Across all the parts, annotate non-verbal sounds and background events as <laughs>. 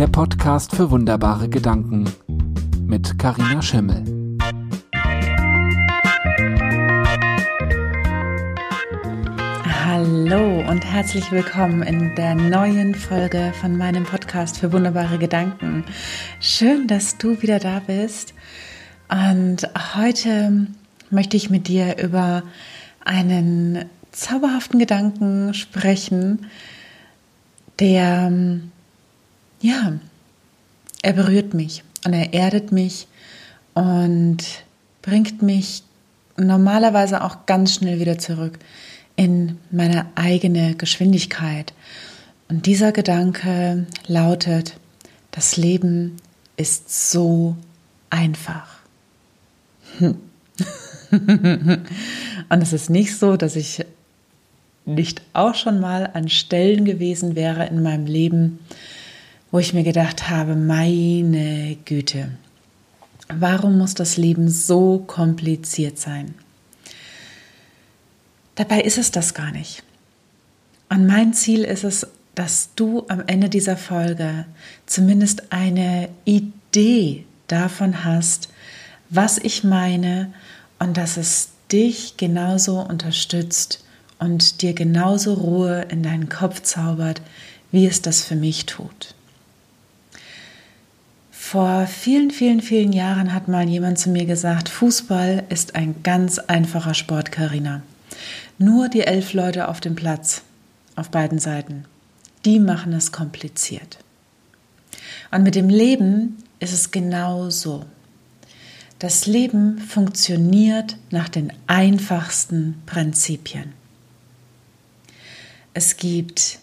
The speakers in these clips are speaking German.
der Podcast für wunderbare Gedanken mit Karina Schimmel. Hallo und herzlich willkommen in der neuen Folge von meinem Podcast für wunderbare Gedanken. Schön, dass du wieder da bist. Und heute möchte ich mit dir über einen zauberhaften Gedanken sprechen, der, ja, er berührt mich und er erdet mich und bringt mich normalerweise auch ganz schnell wieder zurück in meine eigene Geschwindigkeit. Und dieser Gedanke lautet, das Leben ist so einfach. Hm. <laughs> und es ist nicht so, dass ich nicht auch schon mal an Stellen gewesen wäre in meinem Leben, wo ich mir gedacht habe, meine Güte, warum muss das Leben so kompliziert sein? Dabei ist es das gar nicht. Und mein Ziel ist es, dass du am Ende dieser Folge zumindest eine Idee davon hast, was ich meine und dass es dich genauso unterstützt und dir genauso Ruhe in deinen Kopf zaubert, wie es das für mich tut. Vor vielen, vielen, vielen Jahren hat mal jemand zu mir gesagt, Fußball ist ein ganz einfacher Sport, Karina. Nur die elf Leute auf dem Platz, auf beiden Seiten, die machen es kompliziert. Und mit dem Leben ist es genau so. Das Leben funktioniert nach den einfachsten Prinzipien. Es gibt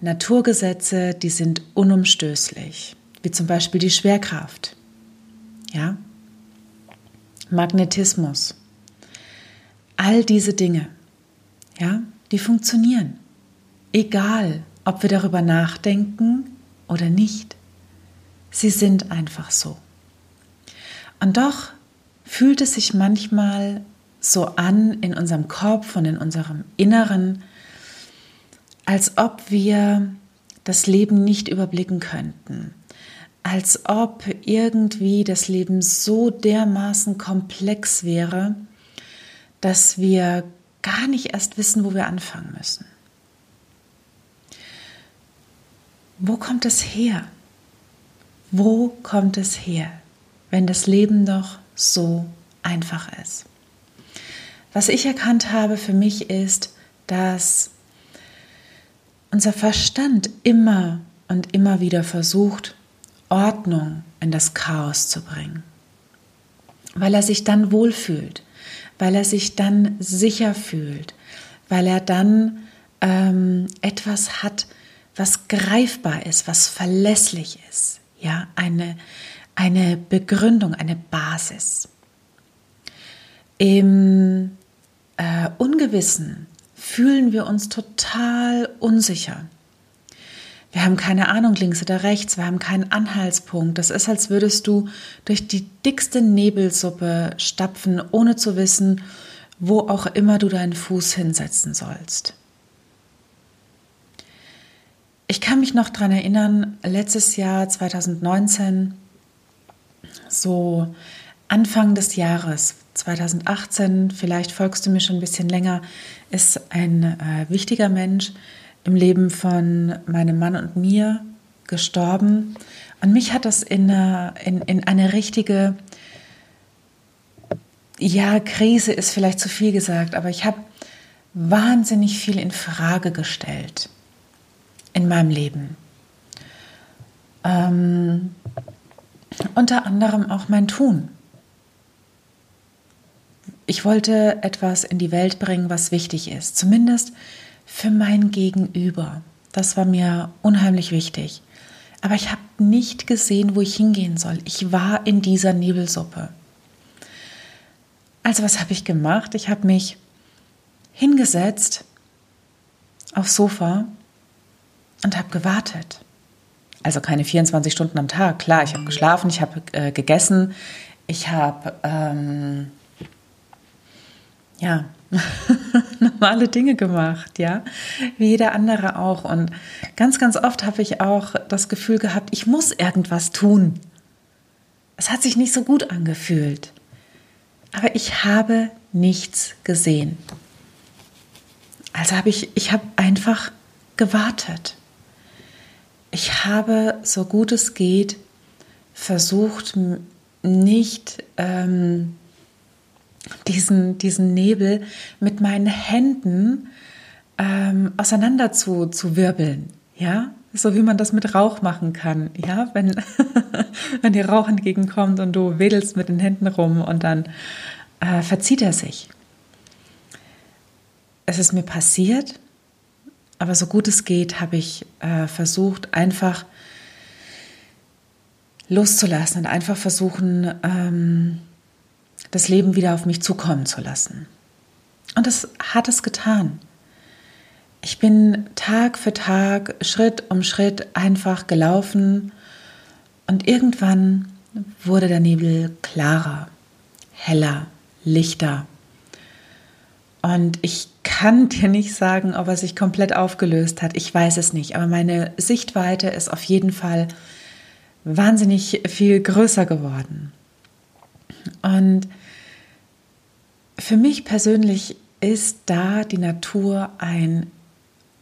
Naturgesetze, die sind unumstößlich, wie zum Beispiel die Schwerkraft, ja? Magnetismus. All diese Dinge, ja, die funktionieren. Egal, ob wir darüber nachdenken oder nicht. Sie sind einfach so. Und doch fühlt es sich manchmal so an in unserem Kopf und in unserem Inneren, als ob wir das Leben nicht überblicken könnten, als ob irgendwie das Leben so dermaßen komplex wäre, dass wir gar nicht erst wissen, wo wir anfangen müssen. Wo kommt es her? Wo kommt es her, wenn das Leben doch so einfach ist. Was ich erkannt habe für mich ist, dass unser Verstand immer und immer wieder versucht, Ordnung in das Chaos zu bringen, weil er sich dann wohlfühlt, weil er sich dann sicher fühlt, weil er dann ähm, etwas hat, was greifbar ist, was verlässlich ist, ja, eine, eine Begründung, eine Basis. Im äh, Ungewissen fühlen wir uns total unsicher. Wir haben keine Ahnung links oder rechts, wir haben keinen Anhaltspunkt. Das ist, als würdest du durch die dickste Nebelsuppe stapfen, ohne zu wissen, wo auch immer du deinen Fuß hinsetzen sollst. Ich kann mich noch daran erinnern, letztes Jahr 2019 so Anfang des Jahres 2018, vielleicht folgst du mir schon ein bisschen länger, ist ein äh, wichtiger Mensch im Leben von meinem Mann und mir gestorben. Und mich hat das in eine, in, in eine richtige, ja, Krise ist vielleicht zu viel gesagt, aber ich habe wahnsinnig viel in Frage gestellt in meinem Leben. Ähm, unter anderem auch mein Tun. Ich wollte etwas in die Welt bringen, was wichtig ist, zumindest für mein Gegenüber. Das war mir unheimlich wichtig. Aber ich habe nicht gesehen, wo ich hingehen soll. Ich war in dieser Nebelsuppe. Also was habe ich gemacht? Ich habe mich hingesetzt aufs Sofa und habe gewartet. Also keine 24 Stunden am Tag. Klar, ich habe geschlafen, ich habe äh, gegessen, ich habe ähm, ja <laughs> normale Dinge gemacht, ja, wie jeder andere auch. Und ganz, ganz oft habe ich auch das Gefühl gehabt, ich muss irgendwas tun. Es hat sich nicht so gut angefühlt. Aber ich habe nichts gesehen. Also habe ich, ich habe einfach gewartet. Ich habe, so gut es geht, versucht, nicht ähm, diesen, diesen Nebel mit meinen Händen ähm, auseinander zu, zu wirbeln. Ja, so wie man das mit Rauch machen kann. Ja, wenn, <laughs> wenn dir Rauch entgegenkommt und du wedelst mit den Händen rum und dann äh, verzieht er sich. Es ist mir passiert, aber so gut es geht, habe ich äh, versucht, einfach loszulassen und einfach versuchen, ähm, das Leben wieder auf mich zukommen zu lassen. Und das hat es getan. Ich bin Tag für Tag, Schritt um Schritt einfach gelaufen und irgendwann wurde der Nebel klarer, heller, lichter. Und ich kann <laughs> dir nicht sagen, ob er sich komplett aufgelöst hat. Ich weiß es nicht. Aber meine Sichtweite ist auf jeden Fall wahnsinnig viel größer geworden. Und für mich persönlich ist da die Natur ein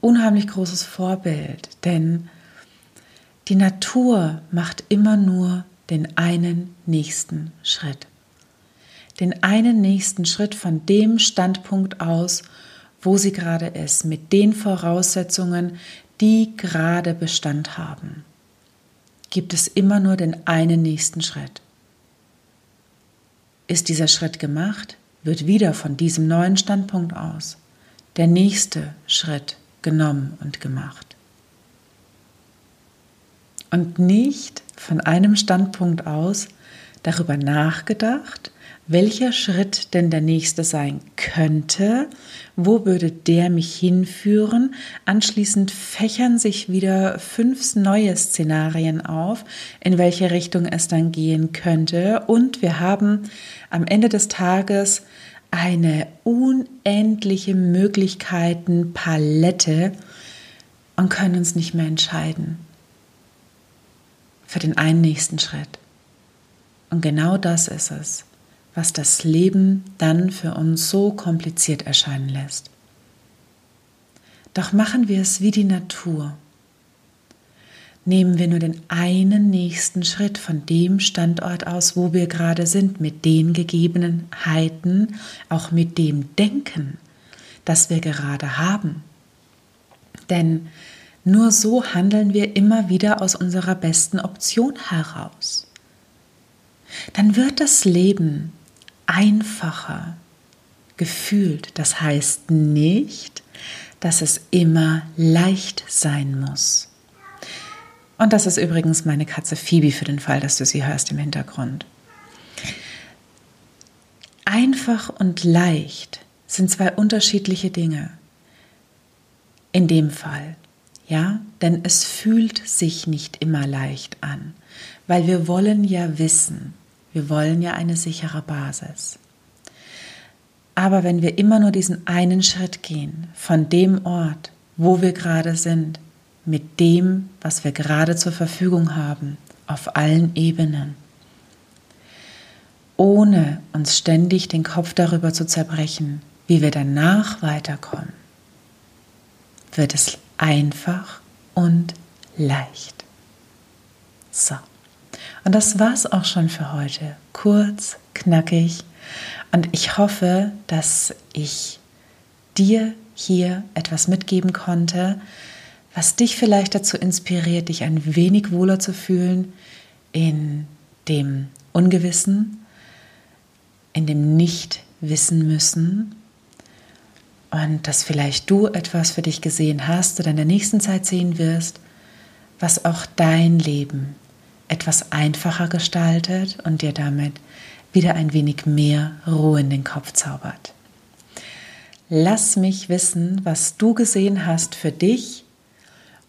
unheimlich großes Vorbild, denn die Natur macht immer nur den einen nächsten Schritt. Den einen nächsten Schritt von dem Standpunkt aus, wo sie gerade ist, mit den Voraussetzungen, die gerade Bestand haben. Gibt es immer nur den einen nächsten Schritt. Ist dieser Schritt gemacht, wird wieder von diesem neuen Standpunkt aus der nächste Schritt genommen und gemacht. Und nicht von einem Standpunkt aus darüber nachgedacht, welcher Schritt denn der nächste sein könnte, wo würde der mich hinführen. Anschließend fächern sich wieder fünf neue Szenarien auf, in welche Richtung es dann gehen könnte. Und wir haben am Ende des Tages eine unendliche Möglichkeitenpalette und können uns nicht mehr entscheiden für den einen nächsten Schritt. Und genau das ist es was das Leben dann für uns so kompliziert erscheinen lässt. Doch machen wir es wie die Natur. Nehmen wir nur den einen nächsten Schritt von dem Standort aus, wo wir gerade sind, mit den Gegebenheiten, auch mit dem Denken, das wir gerade haben. Denn nur so handeln wir immer wieder aus unserer besten Option heraus. Dann wird das Leben einfacher gefühlt. Das heißt nicht, dass es immer leicht sein muss. Und das ist übrigens meine Katze Phoebe für den Fall, dass du sie hörst im Hintergrund. Einfach und leicht sind zwei unterschiedliche Dinge. In dem Fall, ja, denn es fühlt sich nicht immer leicht an, weil wir wollen ja wissen, wir wollen ja eine sichere Basis. Aber wenn wir immer nur diesen einen Schritt gehen von dem Ort, wo wir gerade sind, mit dem, was wir gerade zur Verfügung haben, auf allen Ebenen, ohne uns ständig den Kopf darüber zu zerbrechen, wie wir danach weiterkommen, wird es einfach und leicht. So. Und das war's auch schon für heute. Kurz, knackig. Und ich hoffe, dass ich dir hier etwas mitgeben konnte, was dich vielleicht dazu inspiriert, dich ein wenig wohler zu fühlen in dem Ungewissen, in dem Nicht-Wissen müssen und dass vielleicht du etwas für dich gesehen hast oder in der nächsten Zeit sehen wirst, was auch dein Leben etwas einfacher gestaltet und dir damit wieder ein wenig mehr Ruhe in den Kopf zaubert. Lass mich wissen, was du gesehen hast für dich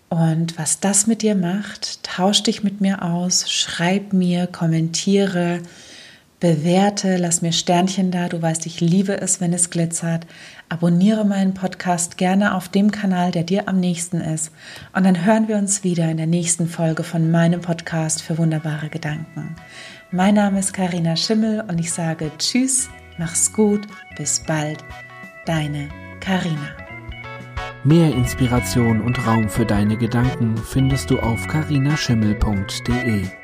und was das mit dir macht. Tausch dich mit mir aus, schreib mir, kommentiere, bewerte, lass mir Sternchen da. Du weißt, ich liebe es, wenn es glitzert. Abonniere meinen Podcast gerne auf dem Kanal, der dir am nächsten ist. Und dann hören wir uns wieder in der nächsten Folge von meinem Podcast für wunderbare Gedanken. Mein Name ist Karina Schimmel und ich sage Tschüss, mach's gut, bis bald. Deine Karina. Mehr Inspiration und Raum für deine Gedanken findest du auf karinaschimmel.de.